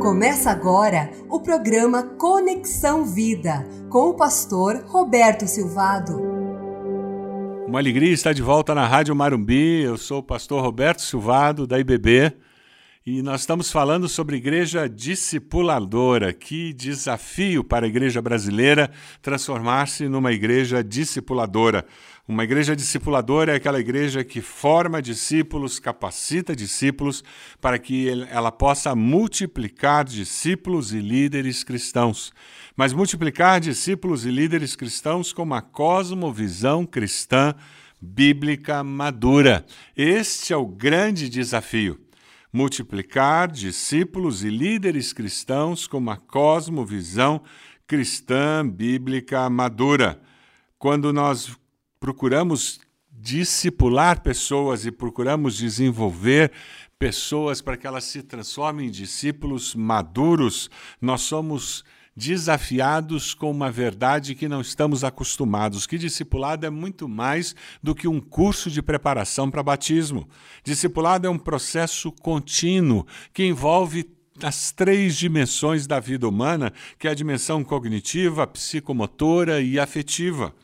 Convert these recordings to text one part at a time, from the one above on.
Começa agora o programa Conexão Vida com o pastor Roberto Silvado. Uma alegria estar de volta na Rádio Marumbi. Eu sou o pastor Roberto Silvado, da IBB, e nós estamos falando sobre igreja discipuladora. Que desafio para a igreja brasileira transformar-se numa igreja discipuladora. Uma igreja discipuladora é aquela igreja que forma discípulos, capacita discípulos para que ela possa multiplicar discípulos e líderes cristãos. Mas multiplicar discípulos e líderes cristãos com uma cosmovisão cristã bíblica madura. Este é o grande desafio multiplicar discípulos e líderes cristãos com uma cosmovisão cristã bíblica madura. Quando nós procuramos discipular pessoas e procuramos desenvolver pessoas para que elas se transformem em discípulos maduros, nós somos desafiados com uma verdade que não estamos acostumados, que discipulado é muito mais do que um curso de preparação para batismo. Discipulado é um processo contínuo que envolve as três dimensões da vida humana, que é a dimensão cognitiva, psicomotora e afetiva.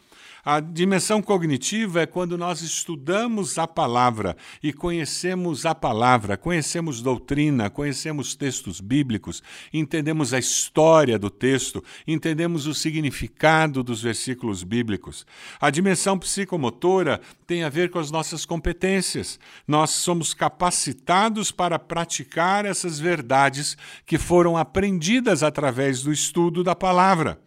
A dimensão cognitiva é quando nós estudamos a palavra e conhecemos a palavra, conhecemos doutrina, conhecemos textos bíblicos, entendemos a história do texto, entendemos o significado dos versículos bíblicos. A dimensão psicomotora tem a ver com as nossas competências. Nós somos capacitados para praticar essas verdades que foram aprendidas através do estudo da palavra.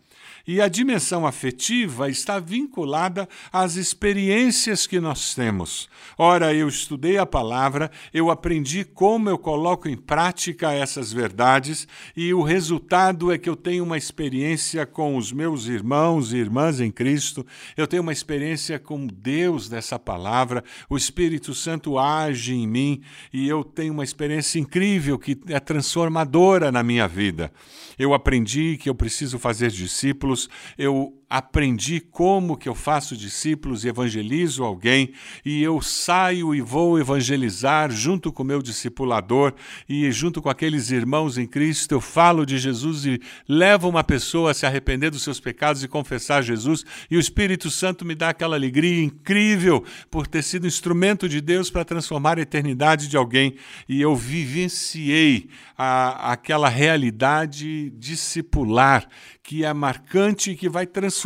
E a dimensão afetiva está vinculada às experiências que nós temos. Ora, eu estudei a palavra, eu aprendi como eu coloco em prática essas verdades, e o resultado é que eu tenho uma experiência com os meus irmãos e irmãs em Cristo, eu tenho uma experiência com Deus dessa palavra, o Espírito Santo age em mim e eu tenho uma experiência incrível que é transformadora na minha vida. Eu aprendi que eu preciso fazer discípulos eu aprendi como que eu faço discípulos e evangelizo alguém, e eu saio e vou evangelizar junto com meu discipulador e junto com aqueles irmãos em Cristo, eu falo de Jesus e levo uma pessoa a se arrepender dos seus pecados e confessar Jesus, e o Espírito Santo me dá aquela alegria incrível por ter sido instrumento de Deus para transformar a eternidade de alguém, e eu vivenciei a, aquela realidade discipular que é marcante e que vai transformar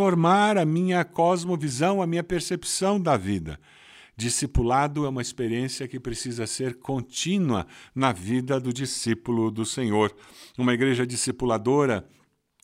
a minha cosmovisão, a minha percepção da vida. Discipulado é uma experiência que precisa ser contínua na vida do discípulo do Senhor. Uma igreja discipuladora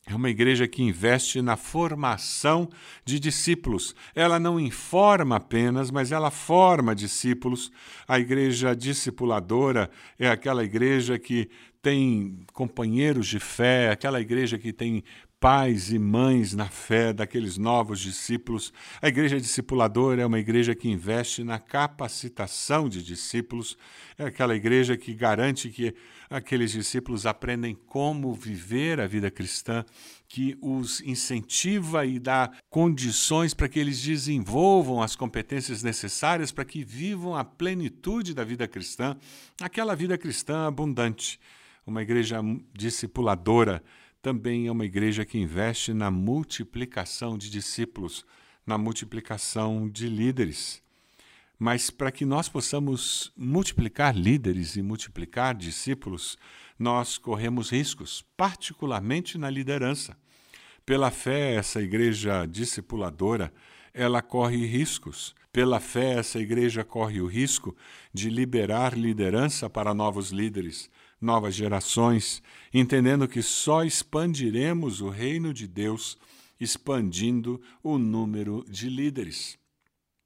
é uma igreja que investe na formação de discípulos. Ela não informa apenas, mas ela forma discípulos. A igreja discipuladora é aquela igreja que tem companheiros de fé, aquela igreja que tem pais e mães na fé daqueles novos discípulos. A igreja discipuladora é uma igreja que investe na capacitação de discípulos, é aquela igreja que garante que aqueles discípulos aprendem como viver a vida cristã, que os incentiva e dá condições para que eles desenvolvam as competências necessárias para que vivam a plenitude da vida cristã, aquela vida cristã abundante. Uma igreja discipuladora também é uma igreja que investe na multiplicação de discípulos, na multiplicação de líderes. Mas para que nós possamos multiplicar líderes e multiplicar discípulos, nós corremos riscos, particularmente na liderança. Pela fé, essa igreja discipuladora, ela corre riscos. Pela fé, essa igreja corre o risco de liberar liderança para novos líderes, novas gerações, entendendo que só expandiremos o reino de Deus expandindo o número de líderes.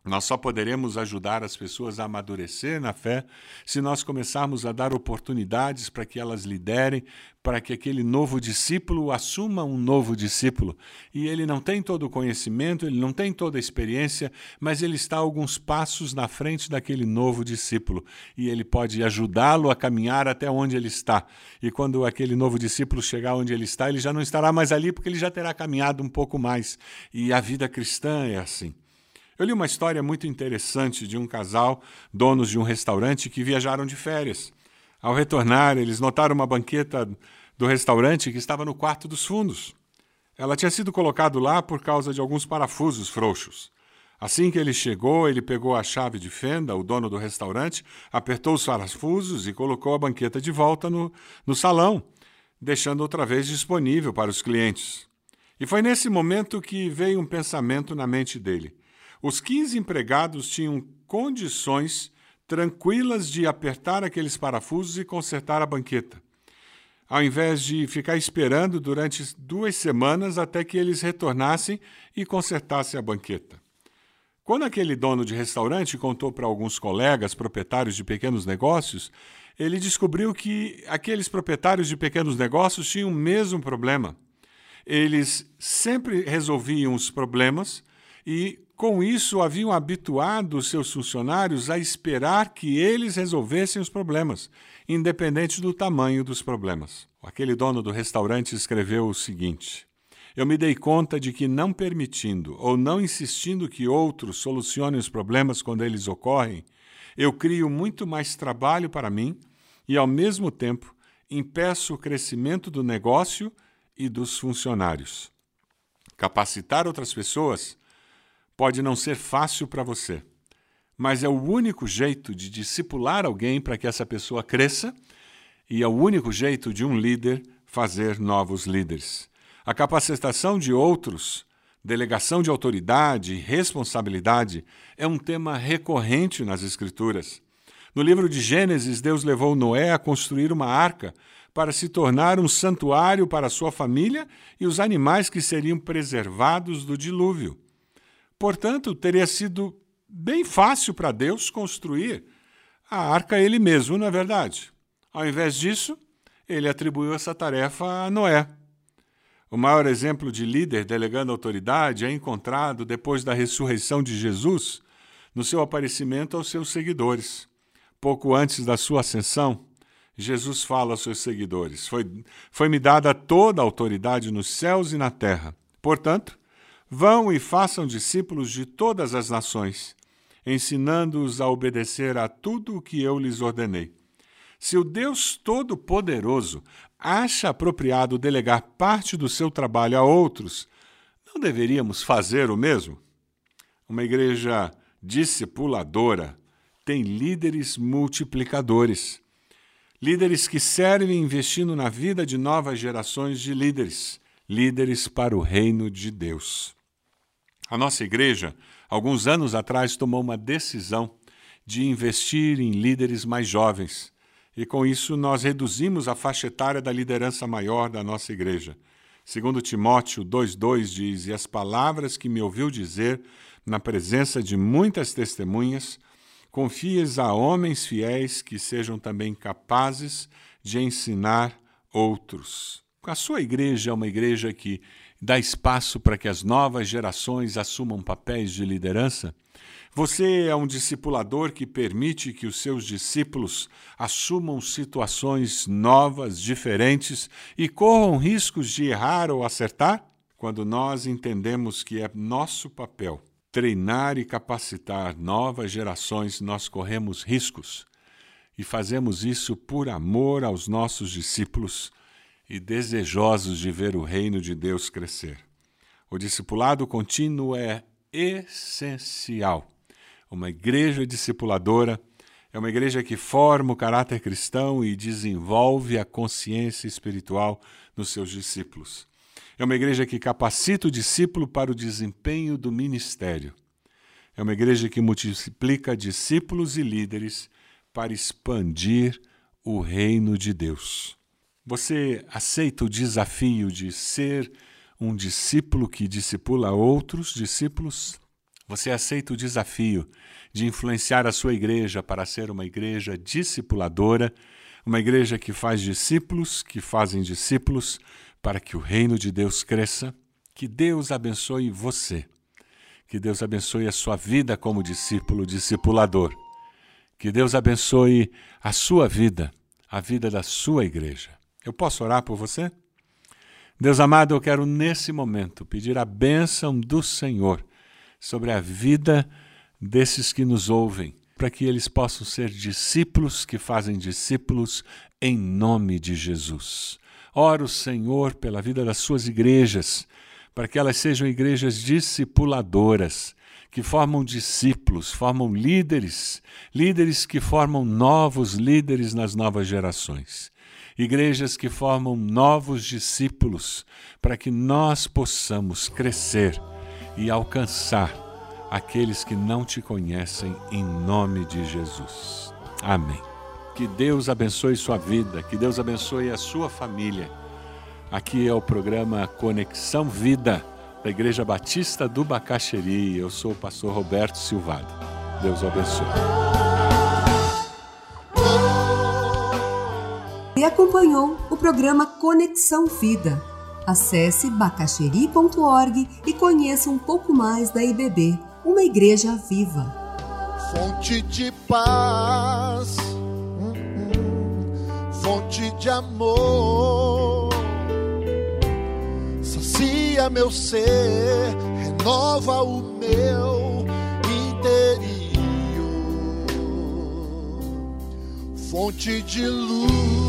Nós só poderemos ajudar as pessoas a amadurecer na fé se nós começarmos a dar oportunidades para que elas liderem, para que aquele novo discípulo assuma um novo discípulo. E ele não tem todo o conhecimento, ele não tem toda a experiência, mas ele está alguns passos na frente daquele novo discípulo e ele pode ajudá-lo a caminhar até onde ele está. E quando aquele novo discípulo chegar onde ele está, ele já não estará mais ali porque ele já terá caminhado um pouco mais. E a vida cristã é assim. Eu li uma história muito interessante de um casal, donos de um restaurante, que viajaram de férias. Ao retornar, eles notaram uma banqueta do restaurante que estava no quarto dos fundos. Ela tinha sido colocado lá por causa de alguns parafusos frouxos. Assim que ele chegou, ele pegou a chave de fenda, o dono do restaurante, apertou os parafusos e colocou a banqueta de volta no, no salão, deixando outra vez disponível para os clientes. E foi nesse momento que veio um pensamento na mente dele. Os 15 empregados tinham condições tranquilas de apertar aqueles parafusos e consertar a banqueta, ao invés de ficar esperando durante duas semanas até que eles retornassem e consertassem a banqueta. Quando aquele dono de restaurante contou para alguns colegas proprietários de pequenos negócios, ele descobriu que aqueles proprietários de pequenos negócios tinham o mesmo problema. Eles sempre resolviam os problemas e, com isso, haviam habituado seus funcionários a esperar que eles resolvessem os problemas, independente do tamanho dos problemas. Aquele dono do restaurante escreveu o seguinte: Eu me dei conta de que, não permitindo ou não insistindo que outros solucionem os problemas quando eles ocorrem, eu crio muito mais trabalho para mim e, ao mesmo tempo, impeço o crescimento do negócio e dos funcionários. Capacitar outras pessoas pode não ser fácil para você, mas é o único jeito de discipular alguém para que essa pessoa cresça e é o único jeito de um líder fazer novos líderes. A capacitação de outros, delegação de autoridade e responsabilidade é um tema recorrente nas Escrituras. No livro de Gênesis, Deus levou Noé a construir uma arca para se tornar um santuário para sua família e os animais que seriam preservados do dilúvio. Portanto, teria sido bem fácil para Deus construir a arca ele mesmo, não é verdade? Ao invés disso, ele atribuiu essa tarefa a Noé. O maior exemplo de líder delegando autoridade é encontrado depois da ressurreição de Jesus, no seu aparecimento aos seus seguidores. Pouco antes da sua ascensão, Jesus fala aos seus seguidores: Foi-me foi dada toda a autoridade nos céus e na terra. Portanto, vão e façam discípulos de todas as nações, ensinando-os a obedecer a tudo o que eu lhes ordenei. Se o Deus Todo-Poderoso acha apropriado delegar parte do seu trabalho a outros, não deveríamos fazer o mesmo? Uma igreja discipuladora tem líderes multiplicadores. Líderes que servem investindo na vida de novas gerações de líderes, líderes para o reino de Deus. A nossa igreja, alguns anos atrás, tomou uma decisão de investir em líderes mais jovens, e com isso nós reduzimos a faixa etária da liderança maior da nossa igreja. Segundo Timóteo 2:2 diz: "E as palavras que me ouviu dizer na presença de muitas testemunhas, confies a homens fiéis que sejam também capazes de ensinar outros. A sua igreja é uma igreja que dá espaço para que as novas gerações assumam papéis de liderança? Você é um discipulador que permite que os seus discípulos assumam situações novas, diferentes e corram riscos de errar ou acertar? Quando nós entendemos que é nosso papel treinar e capacitar novas gerações, nós corremos riscos e fazemos isso por amor aos nossos discípulos e desejosos de ver o reino de Deus crescer. O discipulado contínuo é essencial. Uma igreja discipuladora é uma igreja que forma o caráter cristão e desenvolve a consciência espiritual nos seus discípulos. É uma igreja que capacita o discípulo para o desempenho do ministério. É uma igreja que multiplica discípulos e líderes para expandir o reino de Deus. Você aceita o desafio de ser um discípulo que discipula outros discípulos? Você aceita o desafio de influenciar a sua igreja para ser uma igreja discipuladora, uma igreja que faz discípulos, que fazem discípulos, para que o reino de Deus cresça. Que Deus abençoe você. Que Deus abençoe a sua vida como discípulo, discipulador. Que Deus abençoe a sua vida, a vida da sua igreja. Eu posso orar por você? Deus amado, eu quero nesse momento pedir a bênção do Senhor sobre a vida desses que nos ouvem, para que eles possam ser discípulos que fazem discípulos em nome de Jesus. Oro, Senhor, pela vida das suas igrejas, para que elas sejam igrejas discipuladoras, que formam discípulos, formam líderes, líderes que formam novos líderes nas novas gerações. Igrejas que formam novos discípulos, para que nós possamos crescer e alcançar aqueles que não te conhecem, em nome de Jesus. Amém. Que Deus abençoe sua vida, que Deus abençoe a sua família. Aqui é o programa Conexão Vida da Igreja Batista do Bacaxeri. Eu sou o pastor Roberto Silvado. Deus abençoe. Acompanhou o programa Conexão Vida. Acesse bacacheri.org e conheça um pouco mais da IBB, uma igreja viva. Fonte de paz, hum, hum, fonte de amor sacia meu ser, renova o meu interior. Fonte de luz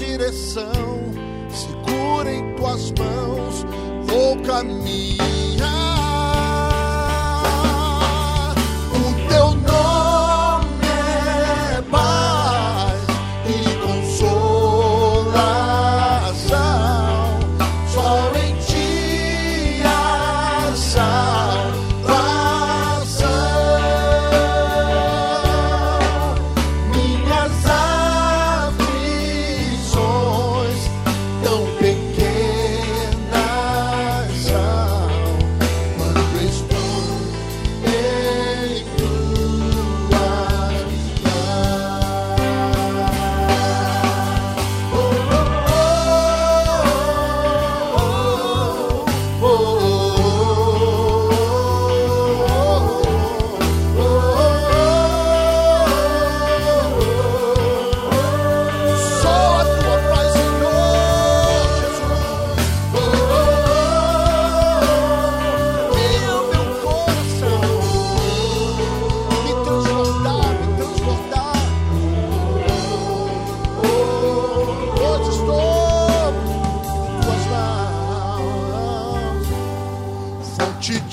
direção, segura em tuas mãos, vou caminhar.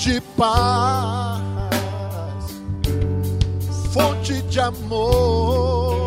De paz, fonte de amor